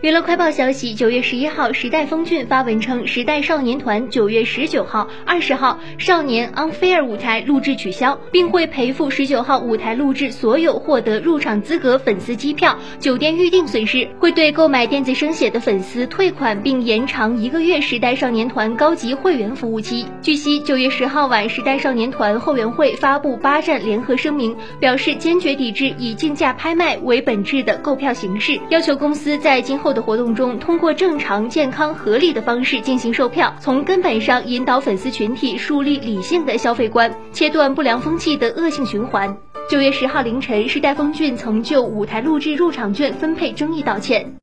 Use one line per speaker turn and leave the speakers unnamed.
娱乐快报消息，九月十一号，时代峰峻发文称，时代少年团九月十九号、二十号少年 Unfair 舞台录制取消，并会赔付十九号舞台录制所有获得入场资格粉丝机票、酒店预订损失，会对购买电子声写的粉丝退款，并延长一个月时代少年团高级会员服务期。据悉，九月十号晚，时代少年团后援会发布八站联合声明，表示坚决抵制以竞价拍卖为本质的购票形式，要求公司在今后。的活动中，通过正常、健康、合理的方式进行售票，从根本上引导粉丝群体树立理性的消费观，切断不良风气的恶性循环。九月十号凌晨，时代峰峻曾就舞台录制入场券分配争议道歉。